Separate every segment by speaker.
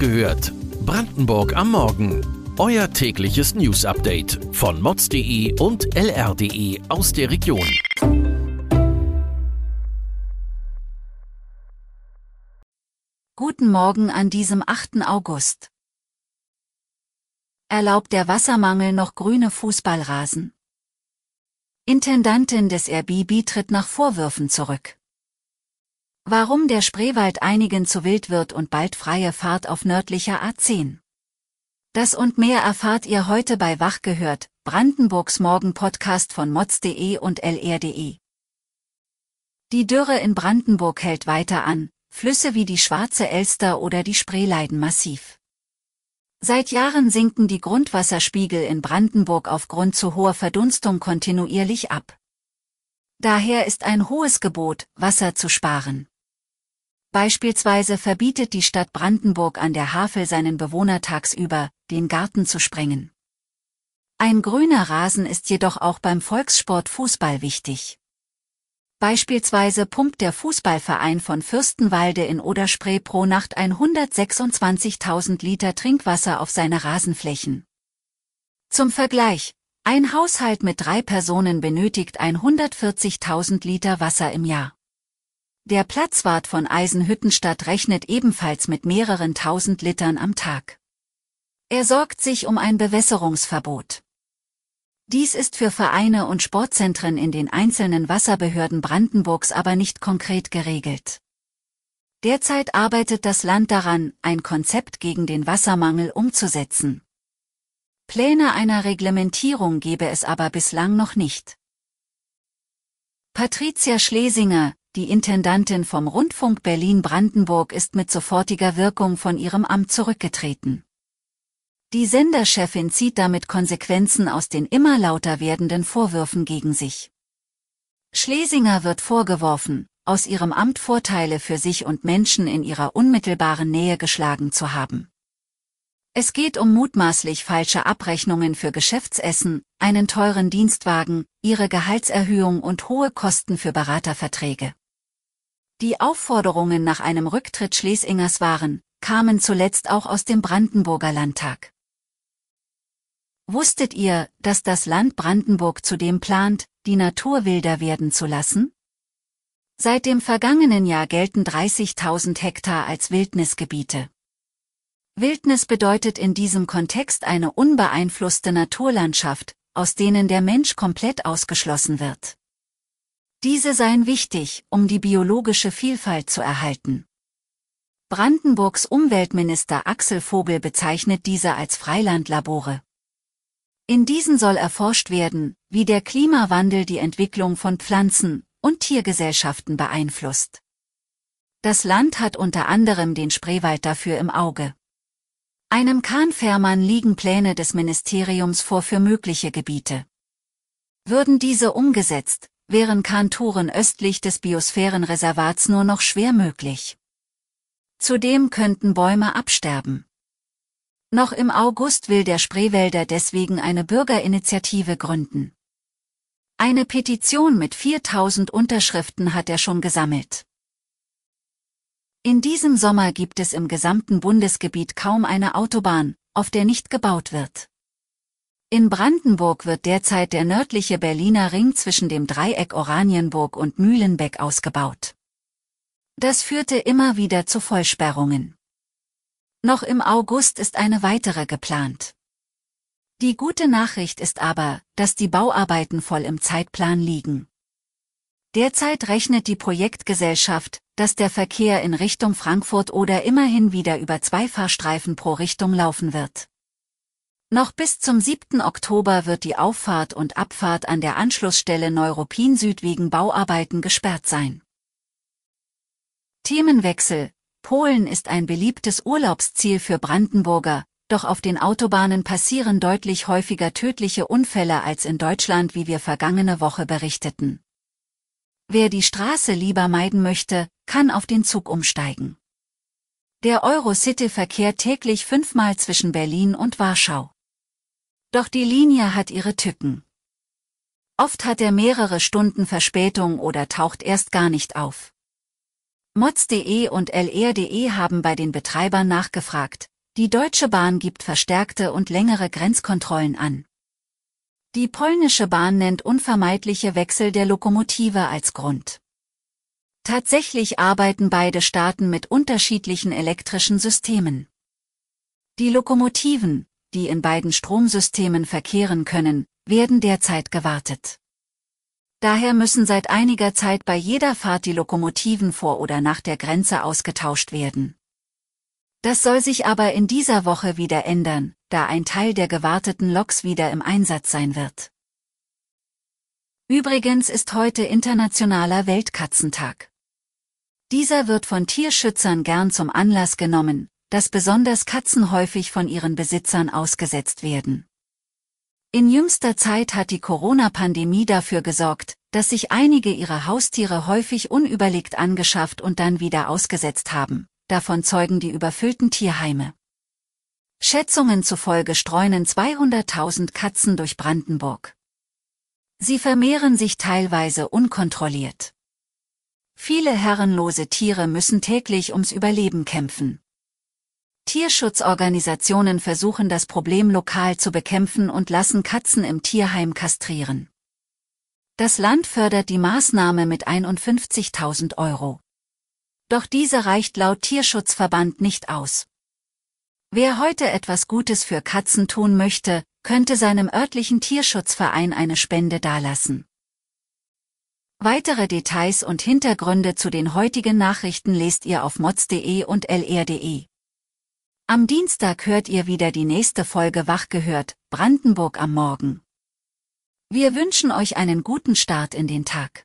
Speaker 1: gehört. Brandenburg am Morgen. Euer tägliches News-Update von mods.de und lr.de aus der Region.
Speaker 2: Guten Morgen an diesem 8. August. Erlaubt der Wassermangel noch grüne Fußballrasen? Intendantin des RBB tritt nach Vorwürfen zurück. Warum der Spreewald einigen zu wild wird und bald freie Fahrt auf nördlicher A10. Das und mehr erfahrt ihr heute bei Wach gehört, Brandenburgs Morgen-Podcast von mods.de und lr.de. Die Dürre in Brandenburg hält weiter an, Flüsse wie die Schwarze Elster oder die Spree leiden massiv. Seit Jahren sinken die Grundwasserspiegel in Brandenburg aufgrund zu hoher Verdunstung kontinuierlich ab. Daher ist ein hohes Gebot, Wasser zu sparen. Beispielsweise verbietet die Stadt Brandenburg an der Havel seinen Bewohner tagsüber, den Garten zu sprengen. Ein grüner Rasen ist jedoch auch beim Volkssport Fußball wichtig. Beispielsweise pumpt der Fußballverein von Fürstenwalde in Oderspree pro Nacht 126.000 Liter Trinkwasser auf seine Rasenflächen. Zum Vergleich, ein Haushalt mit drei Personen benötigt 140.000 Liter Wasser im Jahr. Der Platzwart von Eisenhüttenstadt rechnet ebenfalls mit mehreren tausend Litern am Tag. Er sorgt sich um ein Bewässerungsverbot. Dies ist für Vereine und Sportzentren in den einzelnen Wasserbehörden Brandenburgs aber nicht konkret geregelt. Derzeit arbeitet das Land daran, ein Konzept gegen den Wassermangel umzusetzen. Pläne einer Reglementierung gebe es aber bislang noch nicht. Patricia Schlesinger, die Intendantin vom Rundfunk Berlin-Brandenburg ist mit sofortiger Wirkung von ihrem Amt zurückgetreten. Die Senderchefin zieht damit Konsequenzen aus den immer lauter werdenden Vorwürfen gegen sich. Schlesinger wird vorgeworfen, aus ihrem Amt Vorteile für sich und Menschen in ihrer unmittelbaren Nähe geschlagen zu haben. Es geht um mutmaßlich falsche Abrechnungen für Geschäftsessen, einen teuren Dienstwagen, ihre Gehaltserhöhung und hohe Kosten für Beraterverträge. Die Aufforderungen nach einem Rücktritt Schlesingers waren, kamen zuletzt auch aus dem Brandenburger Landtag. Wusstet ihr, dass das Land Brandenburg zudem plant, die Natur wilder werden zu lassen? Seit dem vergangenen Jahr gelten 30.000 Hektar als Wildnisgebiete. Wildnis bedeutet in diesem Kontext eine unbeeinflusste Naturlandschaft, aus denen der Mensch komplett ausgeschlossen wird. Diese seien wichtig, um die biologische Vielfalt zu erhalten. Brandenburgs Umweltminister Axel Vogel bezeichnet diese als Freilandlabore. In diesen soll erforscht werden, wie der Klimawandel die Entwicklung von Pflanzen- und Tiergesellschaften beeinflusst. Das Land hat unter anderem den Spreewald dafür im Auge. Einem Kahnfährmann liegen Pläne des Ministeriums vor für mögliche Gebiete. Würden diese umgesetzt, wären Kanturen östlich des Biosphärenreservats nur noch schwer möglich. Zudem könnten Bäume absterben. Noch im August will der Spreewälder deswegen eine Bürgerinitiative gründen. Eine Petition mit 4000 Unterschriften hat er schon gesammelt. In diesem Sommer gibt es im gesamten Bundesgebiet kaum eine Autobahn, auf der nicht gebaut wird. In Brandenburg wird derzeit der nördliche Berliner Ring zwischen dem Dreieck Oranienburg und Mühlenbeck ausgebaut. Das führte immer wieder zu Vollsperrungen. Noch im August ist eine weitere geplant. Die gute Nachricht ist aber, dass die Bauarbeiten voll im Zeitplan liegen. Derzeit rechnet die Projektgesellschaft, dass der Verkehr in Richtung Frankfurt oder immerhin wieder über zwei Fahrstreifen pro Richtung laufen wird. Noch bis zum 7. Oktober wird die Auffahrt und Abfahrt an der Anschlussstelle Neuruppin Süd wegen Bauarbeiten gesperrt sein. Themenwechsel Polen ist ein beliebtes Urlaubsziel für Brandenburger, doch auf den Autobahnen passieren deutlich häufiger tödliche Unfälle als in Deutschland, wie wir vergangene Woche berichteten. Wer die Straße lieber meiden möchte, kann auf den Zug umsteigen. Der Eurocity verkehrt täglich fünfmal zwischen Berlin und Warschau. Doch die Linie hat ihre Tücken. Oft hat er mehrere Stunden Verspätung oder taucht erst gar nicht auf. Mods.de und lr.de haben bei den Betreibern nachgefragt, Die Deutsche Bahn gibt verstärkte und längere Grenzkontrollen an. Die polnische Bahn nennt unvermeidliche Wechsel der Lokomotive als Grund. Tatsächlich arbeiten beide Staaten mit unterschiedlichen elektrischen Systemen. Die Lokomotiven, die in beiden Stromsystemen verkehren können, werden derzeit gewartet. Daher müssen seit einiger Zeit bei jeder Fahrt die Lokomotiven vor oder nach der Grenze ausgetauscht werden. Das soll sich aber in dieser Woche wieder ändern, da ein Teil der gewarteten Loks wieder im Einsatz sein wird. Übrigens ist heute Internationaler Weltkatzentag. Dieser wird von Tierschützern gern zum Anlass genommen, dass besonders Katzen häufig von ihren Besitzern ausgesetzt werden. In jüngster Zeit hat die Corona-Pandemie dafür gesorgt, dass sich einige ihrer Haustiere häufig unüberlegt angeschafft und dann wieder ausgesetzt haben. Davon zeugen die überfüllten Tierheime. Schätzungen zufolge streunen 200.000 Katzen durch Brandenburg. Sie vermehren sich teilweise unkontrolliert. Viele herrenlose Tiere müssen täglich ums Überleben kämpfen. Tierschutzorganisationen versuchen das Problem lokal zu bekämpfen und lassen Katzen im Tierheim kastrieren. Das Land fördert die Maßnahme mit 51.000 Euro. Doch diese reicht laut Tierschutzverband nicht aus. Wer heute etwas Gutes für Katzen tun möchte, könnte seinem örtlichen Tierschutzverein eine Spende dalassen. Weitere Details und Hintergründe zu den heutigen Nachrichten lest ihr auf mods.de und lr.de. Am Dienstag hört ihr wieder die nächste Folge Wach gehört, Brandenburg am Morgen. Wir wünschen euch einen guten Start in den Tag.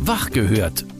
Speaker 1: Wach gehört.